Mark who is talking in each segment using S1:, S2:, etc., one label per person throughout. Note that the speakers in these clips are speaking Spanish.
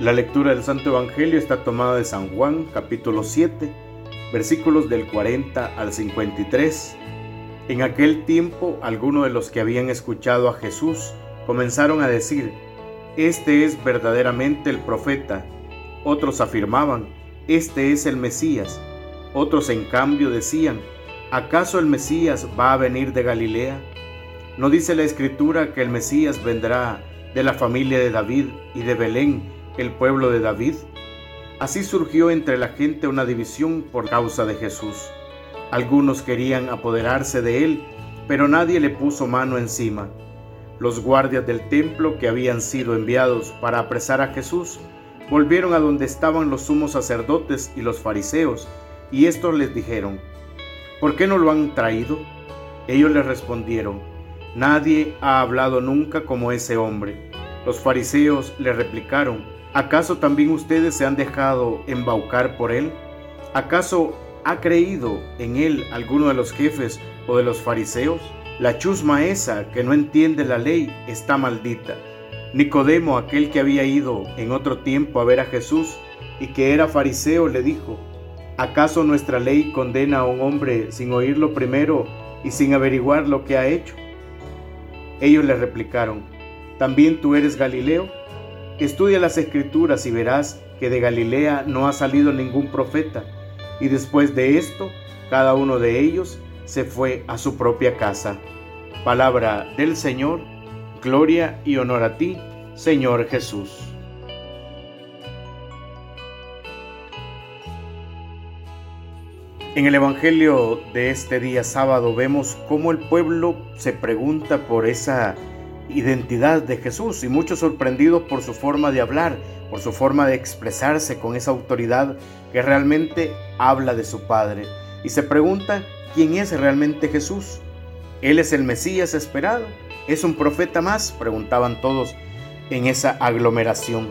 S1: La lectura del Santo Evangelio está tomada de San Juan, capítulo 7, versículos del 40 al 53. En aquel tiempo, algunos de los que habían escuchado a Jesús comenzaron a decir, Este es verdaderamente el profeta. Otros afirmaban, Este es el Mesías. Otros en cambio decían, ¿acaso el Mesías va a venir de Galilea? ¿No dice la Escritura que el Mesías vendrá de la familia de David y de Belén? El pueblo de David. Así surgió entre la gente una división por causa de Jesús. Algunos querían apoderarse de él, pero nadie le puso mano encima. Los guardias del templo que habían sido enviados para apresar a Jesús volvieron a donde estaban los sumos sacerdotes y los fariseos, y estos les dijeron, ¿por qué no lo han traído? Ellos les respondieron, nadie ha hablado nunca como ese hombre. Los fariseos le replicaron, ¿Acaso también ustedes se han dejado embaucar por él? ¿Acaso ha creído en él alguno de los jefes o de los fariseos? La chusma esa que no entiende la ley está maldita. Nicodemo, aquel que había ido en otro tiempo a ver a Jesús y que era fariseo, le dijo, ¿acaso nuestra ley condena a un hombre sin oírlo primero y sin averiguar lo que ha hecho? Ellos le replicaron, ¿también tú eres Galileo? Estudia las escrituras y verás que de Galilea no ha salido ningún profeta. Y después de esto, cada uno de ellos se fue a su propia casa. Palabra del Señor, gloria y honor a ti, Señor Jesús. En el Evangelio de este día sábado vemos cómo el pueblo se pregunta por esa identidad de Jesús y muchos sorprendidos por su forma de hablar, por su forma de expresarse con esa autoridad que realmente habla de su Padre. Y se pregunta quién es realmente Jesús. ¿Él es el Mesías esperado? ¿Es un profeta más? Preguntaban todos en esa aglomeración.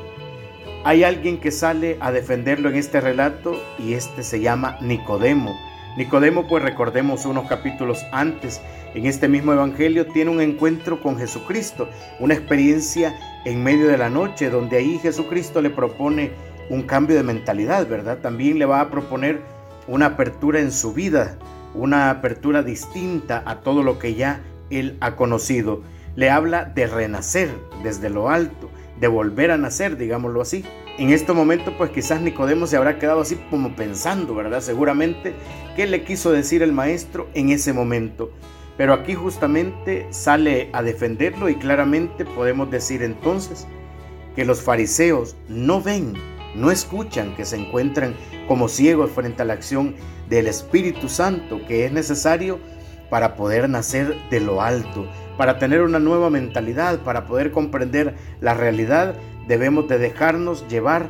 S1: Hay alguien que sale a defenderlo en este relato y este se llama Nicodemo. Nicodemo, pues recordemos unos capítulos antes, en este mismo Evangelio tiene un encuentro con Jesucristo, una experiencia en medio de la noche, donde ahí Jesucristo le propone un cambio de mentalidad, ¿verdad? También le va a proponer una apertura en su vida, una apertura distinta a todo lo que ya él ha conocido. Le habla de renacer desde lo alto, de volver a nacer, digámoslo así. En este momento, pues quizás Nicodemo se habrá quedado así como pensando, ¿verdad? Seguramente, ¿qué le quiso decir el maestro en ese momento? Pero aquí justamente sale a defenderlo y claramente podemos decir entonces que los fariseos no ven, no escuchan, que se encuentran como ciegos frente a la acción del Espíritu Santo que es necesario para poder nacer de lo alto, para tener una nueva mentalidad, para poder comprender la realidad, debemos de dejarnos llevar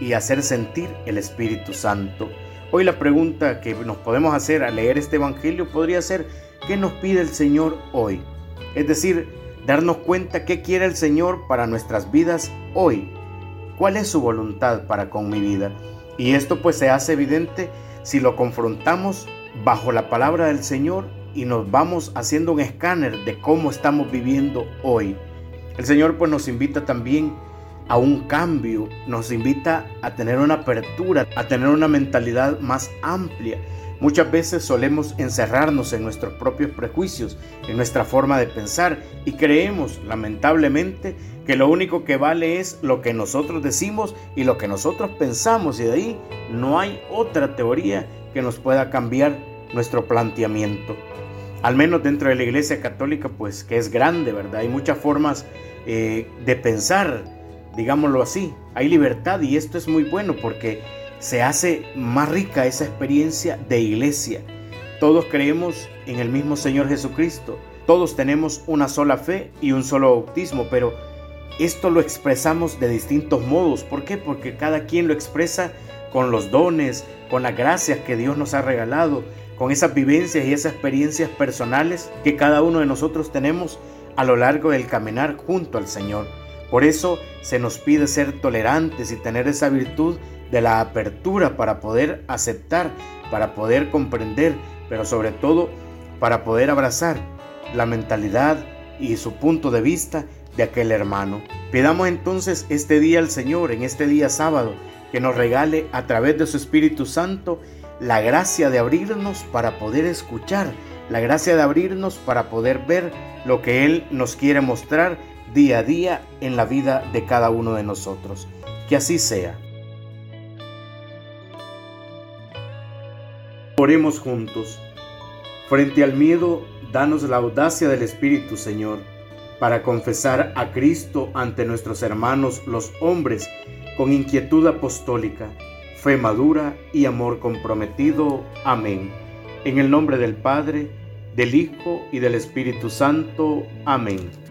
S1: y hacer sentir el Espíritu Santo. Hoy la pregunta que nos podemos hacer al leer este Evangelio podría ser, ¿Qué nos pide el Señor hoy? Es decir, darnos cuenta qué quiere el Señor para nuestras vidas hoy. ¿Cuál es su voluntad para con mi vida? Y esto pues se hace evidente si lo confrontamos bajo la palabra del Señor y nos vamos haciendo un escáner de cómo estamos viviendo hoy. El Señor pues nos invita también a un cambio, nos invita a tener una apertura, a tener una mentalidad más amplia Muchas veces solemos encerrarnos en nuestros propios prejuicios, en nuestra forma de pensar y creemos, lamentablemente, que lo único que vale es lo que nosotros decimos y lo que nosotros pensamos y de ahí no hay otra teoría que nos pueda cambiar nuestro planteamiento. Al menos dentro de la Iglesia Católica, pues que es grande, ¿verdad? Hay muchas formas eh, de pensar, digámoslo así. Hay libertad y esto es muy bueno porque se hace más rica esa experiencia de iglesia. Todos creemos en el mismo Señor Jesucristo. Todos tenemos una sola fe y un solo bautismo, pero esto lo expresamos de distintos modos. ¿Por qué? Porque cada quien lo expresa con los dones, con las gracias que Dios nos ha regalado, con esas vivencias y esas experiencias personales que cada uno de nosotros tenemos a lo largo del caminar junto al Señor. Por eso se nos pide ser tolerantes y tener esa virtud de la apertura para poder aceptar, para poder comprender, pero sobre todo para poder abrazar la mentalidad y su punto de vista de aquel hermano. Pidamos entonces este día al Señor, en este día sábado, que nos regale a través de su Espíritu Santo la gracia de abrirnos para poder escuchar, la gracia de abrirnos para poder ver lo que Él nos quiere mostrar día a día en la vida de cada uno de nosotros. Que así sea. Oremos juntos. Frente al miedo, danos la audacia del Espíritu, Señor, para confesar a Cristo ante nuestros hermanos los hombres con inquietud apostólica, fe madura y amor comprometido. Amén. En el nombre del Padre, del Hijo y del Espíritu Santo. Amén.